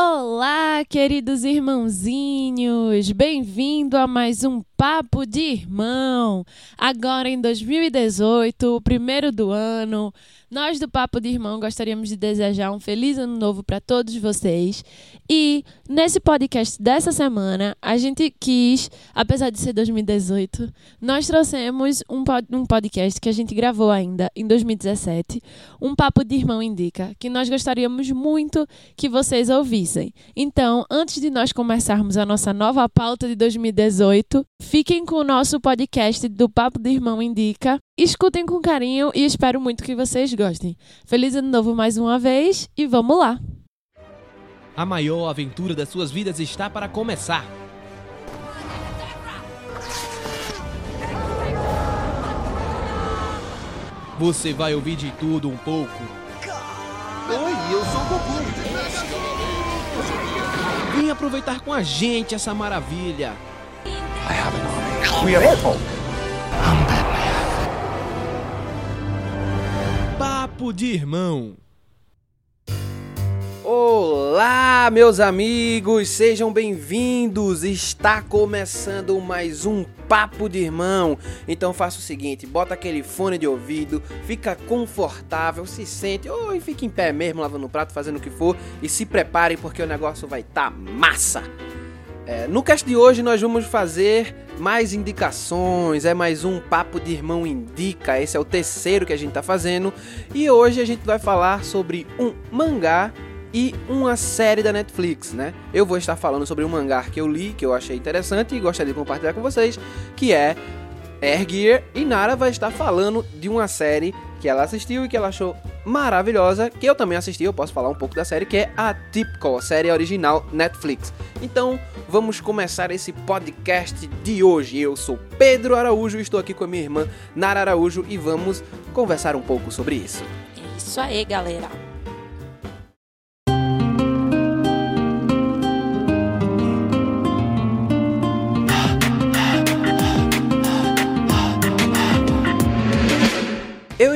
Olá, queridos irmãozinhos! Bem-vindo a mais um Papo de Irmão. Agora em 2018, o primeiro do ano, nós do Papo de Irmão gostaríamos de desejar um feliz ano novo para todos vocês. E nesse podcast dessa semana, a gente quis, apesar de ser 2018, nós trouxemos um, pod um podcast que a gente gravou ainda em 2017, um Papo de Irmão Indica, que nós gostaríamos muito que vocês ouvissem. Então, antes de nós começarmos a nossa nova pauta de 2018, fiquem com o nosso podcast do Papo de Irmão Indica Escutem com carinho e espero muito que vocês gostem. Feliz ano novo mais uma vez e vamos lá! A maior aventura das suas vidas está para começar. Você vai ouvir de tudo um pouco. Oi, eu sou o Goku. Vem aproveitar com a gente essa maravilha. I have an army. We are all. Papo de Irmão. Olá, meus amigos, sejam bem-vindos. Está começando mais um Papo de Irmão. Então faça o seguinte, bota aquele fone de ouvido, fica confortável, se sente, ou oh, fique em pé mesmo, lavando o prato, fazendo o que for e se prepare porque o negócio vai estar tá massa. É, no cast de hoje nós vamos fazer mais indicações, é mais um Papo de Irmão Indica, esse é o terceiro que a gente tá fazendo. E hoje a gente vai falar sobre um mangá e uma série da Netflix, né? Eu vou estar falando sobre um mangá que eu li, que eu achei interessante e gostaria de compartilhar com vocês, que é Air Gear, e Nara vai estar falando de uma série que ela assistiu e que ela achou maravilhosa, que eu também assisti, eu posso falar um pouco da série, que é a Typical, série original Netflix. Então, vamos começar esse podcast de hoje. Eu sou Pedro Araújo, estou aqui com a minha irmã Nara Araújo e vamos conversar um pouco sobre isso. É isso aí, galera.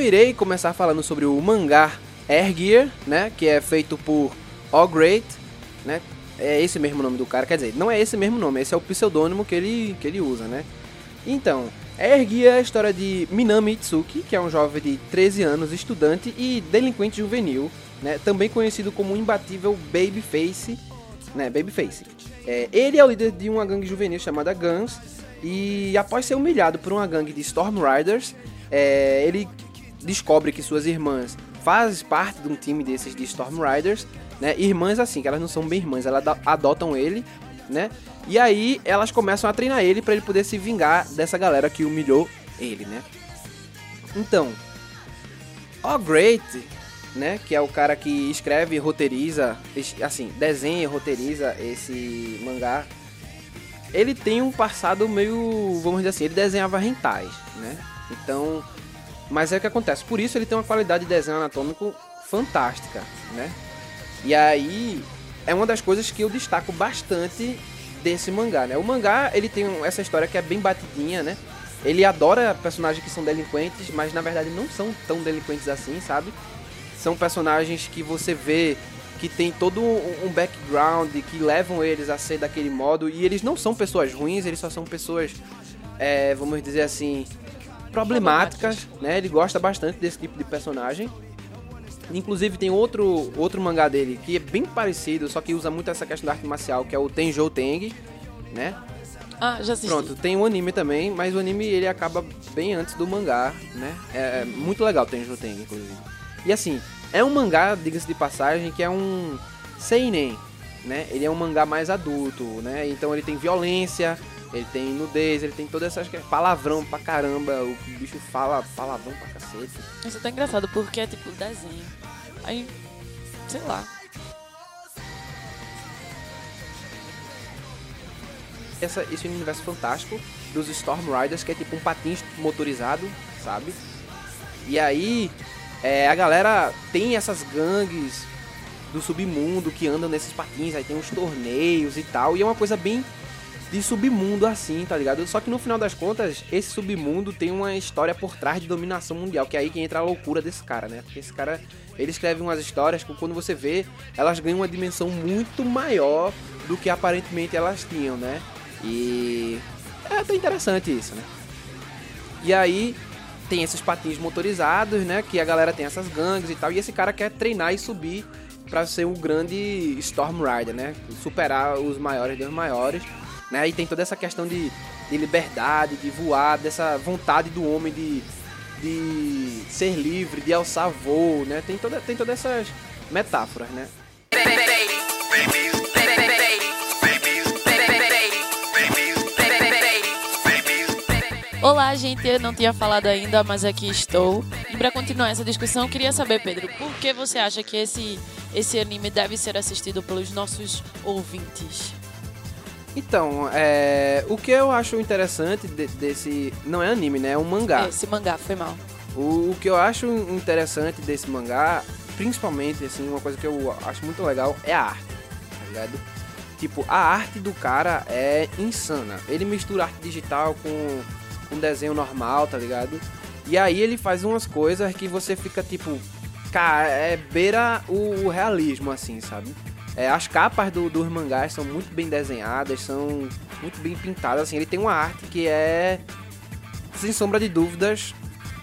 Irei começar falando sobre o mangá Air Gear, né, que é feito por All Great, né? É esse mesmo nome do cara, quer dizer, não é esse mesmo nome, esse é o pseudônimo que ele, que ele usa, né? Então, Air Gear é a história de Minami Itsuki, que é um jovem de 13 anos, estudante e delinquente juvenil, né? Também conhecido como o imbatível Babyface, né? Babyface. É, ele é o líder de uma gangue juvenil chamada Guns e após ser humilhado por uma gangue de Storm Riders, é, ele descobre que suas irmãs fazem parte de um time desses de Storm Riders, né? Irmãs assim, que elas não são bem irmãs, elas adotam ele, né? E aí elas começam a treinar ele para ele poder se vingar dessa galera que humilhou ele, né? Então, o Great, né, que é o cara que escreve roteiriza, assim, desenha e roteiriza esse mangá, ele tem um passado meio, vamos dizer assim, ele desenhava rentais, né? Então, mas é o que acontece. Por isso ele tem uma qualidade de desenho anatômico fantástica, né? E aí é uma das coisas que eu destaco bastante desse mangá, né? O mangá, ele tem essa história que é bem batidinha, né? Ele adora personagens que são delinquentes, mas na verdade não são tão delinquentes assim, sabe? São personagens que você vê que tem todo um background que levam eles a ser daquele modo e eles não são pessoas ruins, eles só são pessoas, é, vamos dizer assim, problemáticas, né? Ele gosta bastante desse tipo de personagem. Inclusive tem outro, outro mangá dele que é bem parecido, só que usa muito essa questão da arte marcial, que é o Tenjou Teng, né? Ah, já assisti. Pronto, tem um anime também, mas o anime ele acaba bem antes do mangá, né? É, é muito legal o Tenjou Teng, inclusive. E assim, é um mangá, diga-se de passagem, que é um seinen, né? Ele é um mangá mais adulto, né? Então ele tem violência, ele tem nudez, ele tem todas essas palavrão pra caramba, o bicho fala palavrão pra cacete. Isso é tão engraçado porque é tipo desenho. Aí, sei lá. Essa, esse universo fantástico dos Storm Riders, que é tipo um patins motorizado, sabe? E aí, é, a galera tem essas gangues do submundo que andam nesses patins, aí tem uns torneios e tal, e é uma coisa bem de submundo assim, tá ligado? Só que no final das contas, esse submundo tem uma história por trás de dominação mundial, que é aí que entra a loucura desse cara, né? Porque esse cara, ele escreve umas histórias que quando você vê, elas ganham uma dimensão muito maior do que aparentemente elas tinham, né? E é até interessante isso, né? E aí tem esses patins motorizados, né? Que a galera tem essas gangues e tal. E esse cara quer treinar e subir para ser um grande Storm Rider, né? Superar os maiores dos maiores, né? E tem toda essa questão de, de liberdade, de voar, dessa vontade do homem de, de ser livre, de alçar voo, né? Tem, toda, tem todas essas metáforas, né? Olá, gente, eu não tinha falado ainda, mas aqui estou. E para continuar essa discussão, queria saber, Pedro, por que você acha que esse, esse anime deve ser assistido pelos nossos ouvintes? Então, é, o que eu acho interessante de- desse. Não é anime, né? É um mangá. Esse mangá, foi mal. O, o que eu acho interessante desse mangá, principalmente, assim, uma coisa que eu acho muito legal é a arte, tá ligado? Tipo, a arte do cara é insana. Ele mistura arte digital com, com desenho normal, tá ligado? E aí ele faz umas coisas que você fica tipo, cara, é beira o, o realismo, assim, sabe? É, as capas do, dos mangás são muito bem desenhadas, são muito bem pintadas, assim. Ele tem uma arte que é, sem sombra de dúvidas,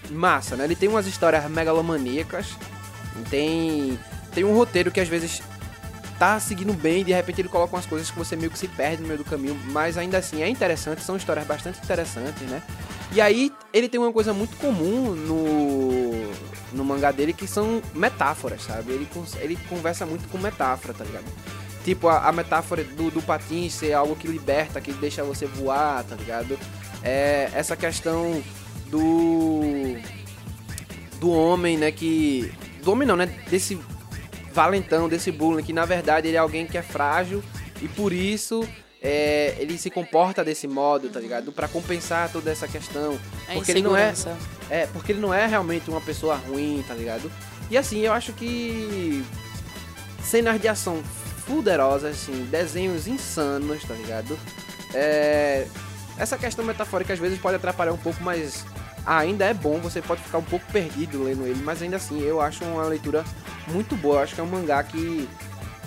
massa, né? Ele tem umas histórias megalomaníacas, tem, tem um roteiro que às vezes tá seguindo bem e de repente ele coloca umas coisas que você meio que se perde no meio do caminho, mas ainda assim é interessante, são histórias bastante interessantes, né? E aí ele tem uma coisa muito comum no, no mangá dele que são metáforas, sabe? Ele, ele conversa muito com metáfora, tá ligado? Tipo, a, a metáfora do, do patins ser algo que liberta, que deixa você voar, tá ligado? É, essa questão do do homem, né, que do homem não, né, desse valentão, desse bullying, que na verdade ele é alguém que é frágil e por isso é, ele se comporta desse modo, tá ligado? Pra compensar toda essa questão, A porque ele não é. É, porque ele não é realmente uma pessoa ruim, tá ligado? E assim, eu acho que cenas de ação fuderosas, assim, desenhos insanos, tá ligado? É, essa questão metafórica às vezes pode atrapalhar um pouco, mas ainda é bom, você pode ficar um pouco perdido lendo ele, mas ainda assim eu acho uma leitura muito boa. Eu acho que é um mangá que,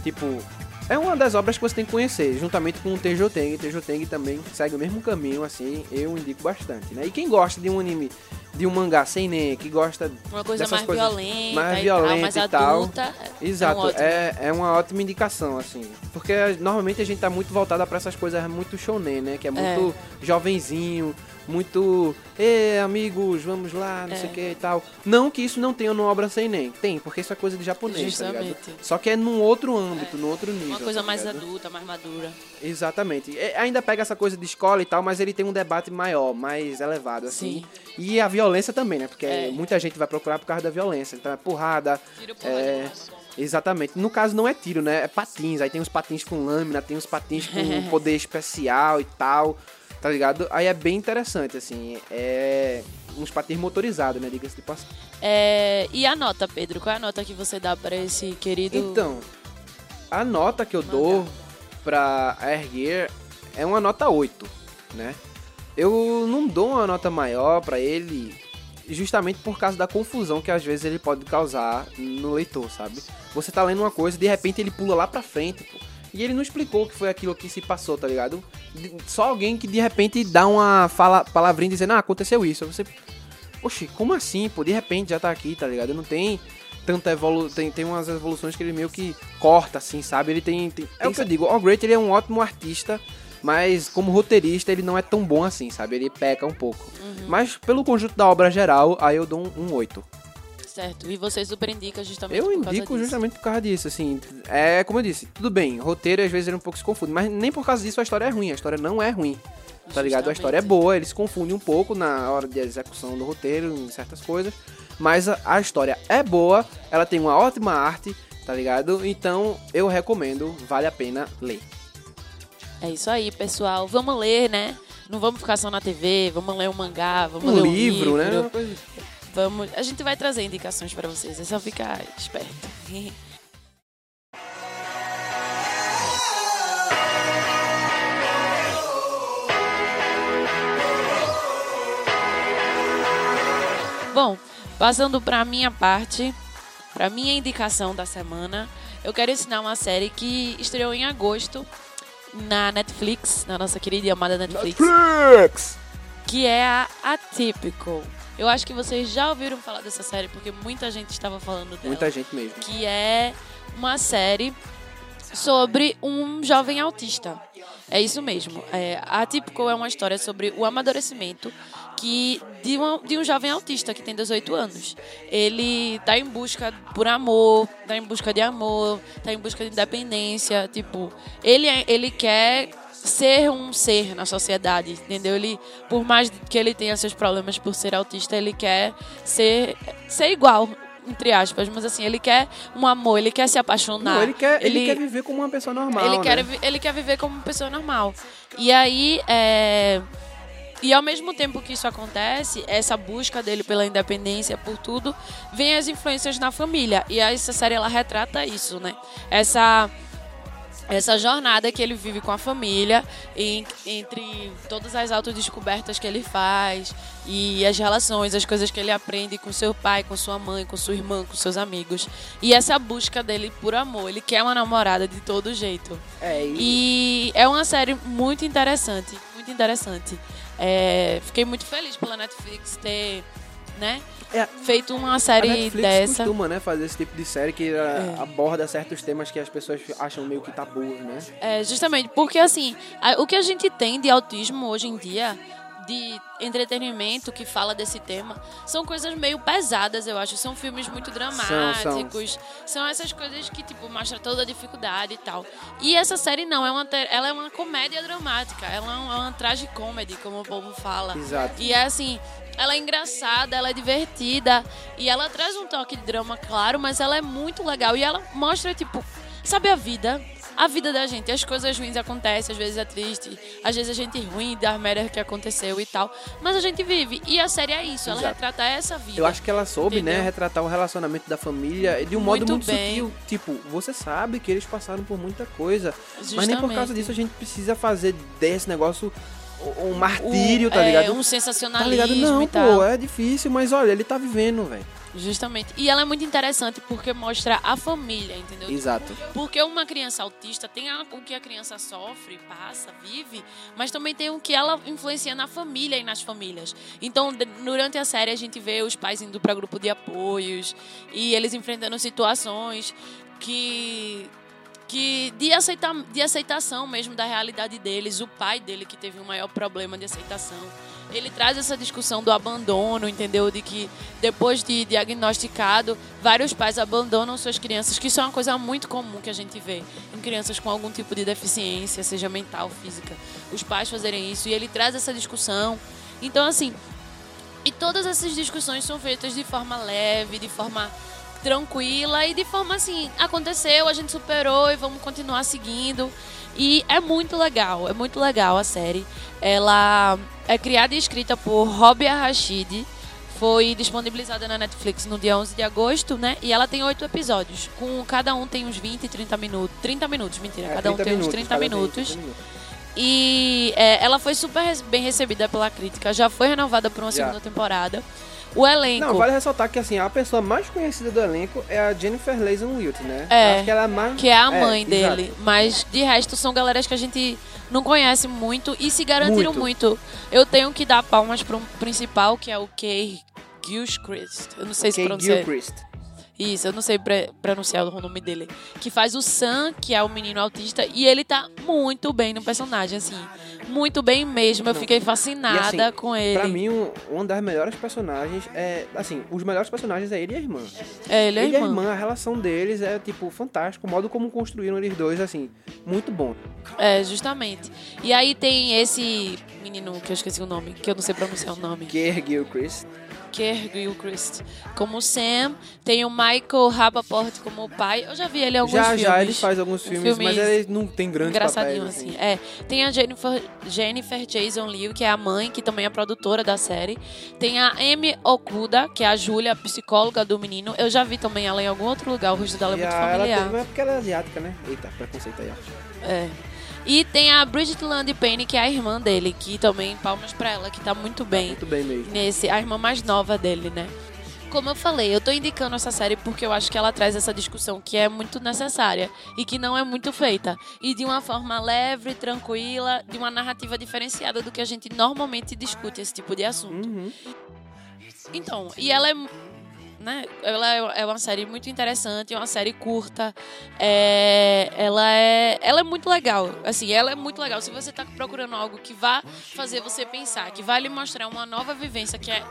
tipo, é uma das obras que você tem que conhecer, juntamente com o Teijoteng. Teijoteng também segue o mesmo caminho, assim, eu indico bastante, né? E quem gosta de um anime, de um mangá sem nem, que gosta Uma coisa dessas mais coisas violenta, mais e violenta tal, mais e tal. adulta. Exato, É um ótimo. é, é uma ótima indicação, assim. Porque normalmente a gente tá muito voltada pra essas coisas muito shonen, né? Que é muito jovenzinho, muito. Ê, amigos, vamos lá, não É. sei o que e tal. Não que isso não tenha numa obra sem nem. Tem, porque isso é coisa de japonês, tá ligado? Justamente. Só que é num outro âmbito, num outro nível. Uma coisa tá mais ligado? adulta, mais madura. Exatamente. É, ainda pega essa coisa de escola e tal, mas ele tem um debate maior, mais elevado, assim. Sim. E a violência também, né? Porque É. muita gente vai procurar por causa da violência. Então é porrada. é... Exatamente. No caso não é tiro, né? É patins. Aí tem os patins com lâmina, tem os patins com poder especial e tal. Tá ligado? Aí é bem interessante, assim. É. Uns patins motorizados, né? Diga-se de passagem. É, e a nota, Pedro? Qual é a nota que você dá pra esse querido... Então, a nota que eu Mangá. dou pra Air Gear é uma nota 8, né? Eu não dou uma nota maior pra ele justamente por causa da confusão que às vezes ele pode causar no leitor, sabe? Você tá lendo uma coisa e de repente ele pula lá pra frente, pô. E ele não explicou o que foi aquilo que se passou, tá ligado? Só alguém que de repente dá uma fala, palavrinha dizendo, ah, aconteceu isso. Você, oxe, como assim, pô? De repente já tá aqui, tá ligado? Não tem tanta evolu... Tem, tem umas evoluções que ele meio que corta, assim, sabe? Ele tem... tem- é o que eu digo, o Great ele é um ótimo artista, mas como roteirista ele não é tão bom assim, sabe? Ele peca um pouco. Mas pelo conjunto da obra geral, aí eu dou um, um 8. Certo. E você super indica justamente Eu por causa indico justamente por causa disso, assim. É como eu disse, tudo bem, roteiro às vezes ele um pouco se confunde, mas nem por causa disso a história é ruim, a história não é ruim. Tá ligado? A história é Justamente. boa, ele se confunde um pouco na hora de execução do roteiro, em certas coisas, mas a, a história é boa, ela tem uma ótima arte, tá ligado? Então eu recomendo, vale a pena ler. É isso aí, pessoal. Vamos ler, né? Não vamos ficar só na TV, vamos ler um mangá, vamos Um ler um livro, né? livro. Coisa- Vamos, a gente vai trazer indicações para vocês, é só ficar esperto. Bom, passando para minha parte, para minha indicação da semana, eu quero ensinar uma série que estreou em agosto na Netflix, na nossa querida e amada Netflix, Netflix! que é a Atypical. Eu acho que vocês já ouviram falar dessa série porque muita gente estava falando dela. Muita gente mesmo. que é uma série sobre um jovem autista. É isso mesmo. É, a Atypical é uma história sobre o amadurecimento que de, uma, de um jovem autista que tem 18 anos. Ele tá em busca por amor, tá em busca de amor, tá em busca de independência. Tipo, ele, é- ele quer ser um ser na sociedade, entendeu? Ele, por mais que ele tenha seus problemas por ser autista, ele quer ser, ser igual, entre aspas, mas assim, ele quer um amor, ele quer se apaixonar. Não, ele quer, ele... ele- quer viver como uma pessoa normal. ele, quer, né? vi- ele quer viver como uma pessoa normal. E aí, é... E ao mesmo tempo que isso acontece, essa busca dele pela independência, por tudo, vem as influências na família. E essa série, ela retrata isso, né? Essa... Essa jornada que ele vive com a família, em- entre todas as autodescobertas que ele faz e as relações, as coisas que ele aprende com seu pai, com sua mãe, com sua irmã, com seus amigos. E essa busca dele por amor. Ele quer uma namorada de todo jeito. É, e... E é uma série muito interessante, muito interessante. É, fiquei muito feliz pela Netflix ter, né, É, feito uma a série Netflix dessa. costuma, né, fazer esse tipo de série que uh, É. aborda certos temas que as pessoas acham meio que tabus, né? É, justamente, porque assim, a- o que a gente tem de autismo hoje em dia, de entretenimento que fala desse tema, são coisas meio pesadas, eu acho. São filmes muito dramáticos. São, essas coisas que, tipo, mostram toda a dificuldade e tal. E essa série não, é uma, ela é uma comédia dramática. Ela é uma, é uma tragicomedy, como o povo fala. Exato. E é assim, ela é engraçada, ela é divertida e ela traz um toque de drama, claro, mas ela é muito legal e ela mostra, tipo, sabe a vida? A vida da gente, as coisas ruins acontecem, às vezes é triste, às vezes a gente é ruim das merdas que aconteceu e tal, mas a gente vive. E a série é isso, ela Exato. retrata essa vida. Eu acho que ela soube, né, Entendeu? retratar o relacionamento da família de um modo Muito bem. sutil. Tipo, você sabe que eles passaram por muita coisa, mas nem por Justamente. causa disso a gente precisa fazer desse negócio um martírio, O- tá é, ligado? Um Tá sensacionalismo ligado? Não, pô, é difícil, mas olha, ele tá vivendo, velho. Justamente. E ela é muito interessante porque mostra a família, entendeu? Exato. Porque uma criança autista tem o que a criança sofre, passa, vive, mas também tem o que ela influencia na família e nas famílias. Então, durante a série, a gente vê os pais indo para grupo de apoios e eles enfrentando situações que. Que de, aceita, de aceitação mesmo da realidade deles, o pai dele que teve um maior problema de aceitação. Ele traz essa discussão do abandono, entendeu? De que depois de diagnosticado, vários pais abandonam suas crianças, que isso é uma coisa muito comum que a gente vê em crianças com algum tipo de deficiência, seja mental, física. Os pais fazerem isso e ele traz essa discussão. Então, assim, e todas essas discussões são feitas de forma leve, de forma tranquila e de forma assim, aconteceu, a gente superou e vamos continuar seguindo. E é muito legal, é muito legal a série. Ela é criada e escrita por Robia Rashid. Foi disponibilizada na Netflix no dia 11 de agosto, né? E ela tem oito episódios. Com cada um tem uns 20, 30 minutos. 30 minutos, mentira. É, cada um 30 tem uns minutos, 30 cada vez, minutos. 30 minutos. E é, ela foi super bem recebida pela crítica. Já foi renovada por uma Já. segunda temporada. O elenco. Não, vale ressaltar que assim, a pessoa mais conhecida do elenco é a Jennifer Leison Wilt, né? É, Acho que ela é a mais... que é a mãe exato. dele. Mas de resto são galeras que a gente não conhece muito e se garantiram Muito. muito. Eu tenho que dar palmas para um principal, que é o Kay Gilchrist. Eu não sei se pronuncia. Gilchrist. Isso, eu não sei pronunciar o nome dele. Que faz o Sam, que é o menino autista, e ele tá muito bem no personagem, assim. Muito bem mesmo. Eu Não. fiquei E, fascinada assim, com ele. Pra mim, um, uma das melhores personagens é... Assim, os melhores personagens é ele e a irmã. é, ele ele e a irmã, a relação deles é, tipo, fantástico. O modo como construíram eles dois, assim, muito bom. É, justamente. E aí tem esse menino que eu esqueci o nome, que eu não sei pronunciar o nome. Gilchrist. Kerr Gilchrist como Sam. Tem o Michael Rapaport como o pai. Eu já vi ele em alguns Já, filmes. já, ele faz alguns filmes, filmes mas ele não tem grandes Engraçadinho, papéis, assim. É. Tem a Jennifer, Jennifer Jason Leigh, que é a mãe, que também é produtora da série. Tem a Amy Okuda, que é a Júlia, a psicóloga do menino. Eu já vi também ela em algum outro lugar. O rosto dela é muito a- ela familiar. tem, é porque ela é asiática, né? Eita, preconceito aí, ó. É. E tem a Bridget Land Payne, que é a irmã dele, que também, palmas pra ela, que tá muito bem. Muito bem mesmo. Nesse, a irmã mais nova nova dele, né? Como eu falei, eu tô indicando essa série porque eu acho que ela traz essa discussão que é muito necessária e que não é muito feita. E de uma forma leve, tranquila, de uma narrativa diferenciada do que a gente normalmente discute esse tipo de assunto. Uhum. Então, e ela é. Né, ela é- é uma série muito interessante, é uma série curta. É, ela, é, ela é muito legal. Assim, ela é muito legal. Se você tá procurando algo que vá fazer você pensar, que vai lhe mostrar uma nova vivência, que é.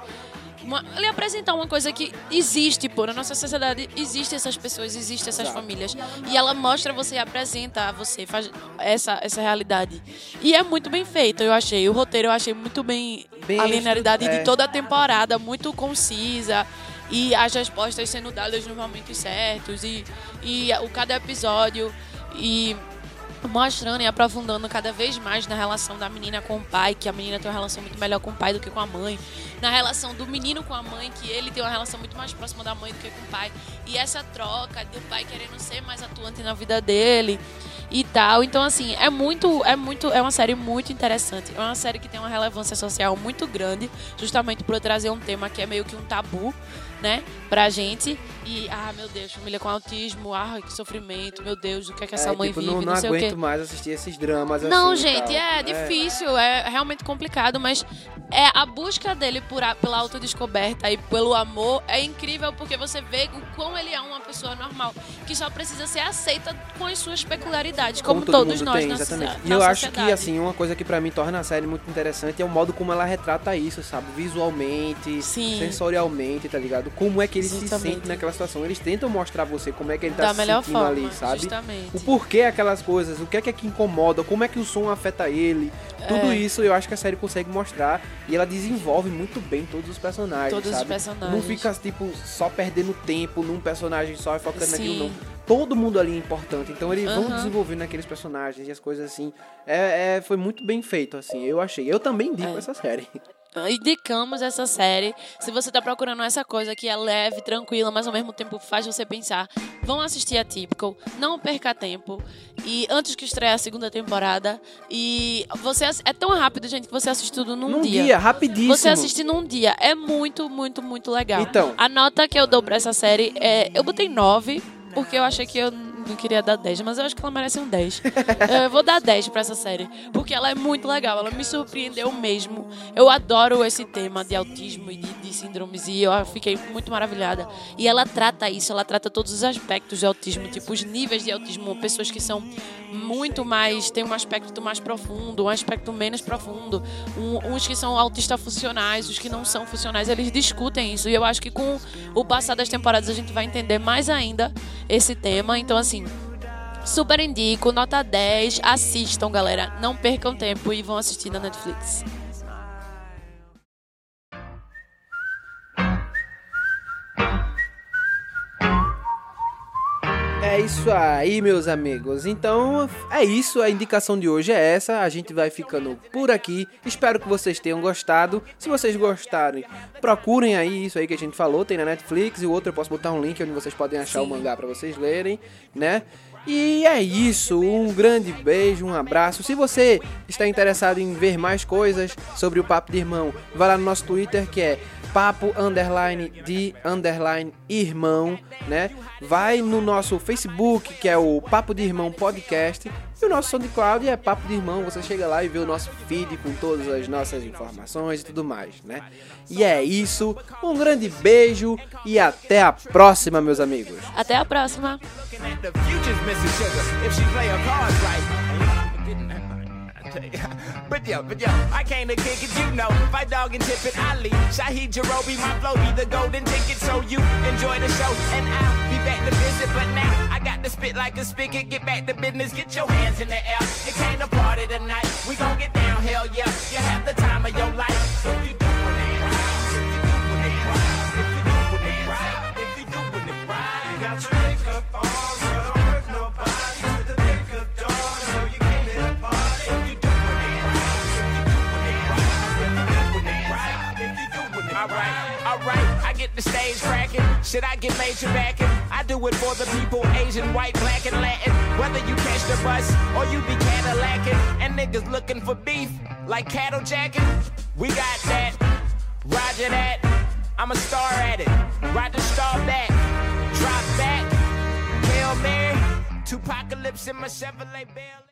Uma, lhe apresentar uma coisa que existe, pô, na nossa sociedade existem essas pessoas, existem essas Exato. famílias. E ela mostra você e apresenta a você faz essa, essa realidade. E é muito bem feito, eu achei. O roteiro eu achei muito bem, Bem a linearidade é. de toda a temporada, muito concisa. E as respostas sendo dadas nos momentos certos. E, e o cada episódio. E mostrando e aprofundando cada vez mais na relação da menina com o pai, que a menina tem uma relação muito melhor com o pai do que com a mãe, na relação do menino com a mãe, que ele tem uma relação muito mais próxima da mãe do que com o pai, e essa troca do pai querendo ser mais atuante na vida dele e tal. Então assim, é muito é muito é uma série muito interessante. É uma série que tem uma relevância social muito grande, justamente por trazer um tema que é meio que um tabu, né, pra gente. E ah, meu Deus, família com autismo, ah, que sofrimento, meu Deus, o que é que essa É, mãe tipo, vive, não, não, não sei o quê. aguento mais assistir esses dramas Não, assim gente, tal. é difícil, é realmente complicado, mas é a busca dele por a, pela autodescoberta e pelo amor é incrível porque você vê o quão ele é uma pessoa normal, que só precisa ser aceita com as suas peculiaridades, como, todo todos nós tem, na, exatamente. E eu acho que, assim, uma coisa que pra mim torna a série muito interessante é o modo como ela retrata isso, sabe? Visualmente, Sim. sensorialmente, tá ligado? Como é que ele se Justamente. sente naquela situação. Eles tentam mostrar você como é que ele tá da se melhor sentindo forma, ali, sabe? justamente. O porquê aquelas coisas, o que é que, é que incomoda, como é que o som afeta ele. Tudo É. isso eu acho que a série consegue mostrar e ela desenvolve muito bem todos os personagens, Todos os sabe? personagens. Não fica, tipo, só perdendo tempo num personagem só e focando naquilo, Sim. não. Todo mundo ali é importante, então eles vão Aham. desenvolvendo aqueles personagens e as coisas assim. É, é- foi muito bem feito, assim, eu achei. Eu também indico É. essa série. Indicamos essa série. Se você tá procurando essa coisa que é leve, tranquila, mas ao mesmo tempo faz você pensar, vão assistir a Typical, não perca tempo. E antes que estreie a segunda temporada. E você é tão rápido, gente, que você assiste tudo num, Num dia, rapidíssimo. Você assiste num dia. É muito, muito, muito legal. Então. A nota que eu dou pra essa série é. Eu botei 9, porque eu achei que eu não queria dar 10, mas eu acho que ela merece um 10. eu vou dar 10 pra essa série, porque ela é muito legal, ela me surpreendeu mesmo. Eu adoro esse tema de autismo e de, de síndromes, e eu fiquei muito maravilhada. E ela trata isso, ela trata todos os aspectos de autismo, tipo os níveis de autismo, pessoas que são muito mais. tem um aspecto mais profundo, um aspecto menos profundo, um- uns que são autistas funcionais, os que não são funcionais, eles discutem isso. E eu acho que com o passar das temporadas a gente vai entender mais ainda esse tema. Então, assim. Super indico, nota 10, assistam, galera. Não percam tempo e vão assistir na Netflix. É isso aí, meus amigos. Então, é isso. A indicação de hoje é essa. A gente vai ficando por aqui. Espero que vocês tenham gostado. Se vocês gostarem, procurem aí isso aí que a gente falou. Tem na Netflix e o outro eu posso botar um link onde vocês podem achar o Sim. mangá pra vocês lerem, né? E é isso. Um grande beijo, um abraço. Se você está interessado em ver mais coisas sobre o Papo de Irmão, vai lá no nosso Twitter que é papo underline de underline irmão, né? Vai no nosso Facebook, que é o Papo de Irmão Podcast, e o nosso SoundCloud é Papo de Irmão. Você chega lá e vê o nosso feed com todas as nossas informações e tudo mais, né? E é isso. Um grande beijo e até a próxima, meus amigos. Até a próxima! But yo, but yo, I came to kick it, you know. Fight dog and tip it, Ali. Shahid Jarobi, my flow be the golden ticket. So you enjoy the show, and I'll be back to visit. But now I got to spit like a spigot. Get back to business, get your hands in the air. It came to party tonight. We gon' get down, hell yeah. You have the time of your life. It for the people, Asian, white, black, and Latin. Whether you catch the bus or you be Cadillacing, and niggas looking for beef like cattle jacking. We got that, Roger that. I'm a star at it. The star back, drop back, Hail Mary, apocalypse in my Chevrolet Bel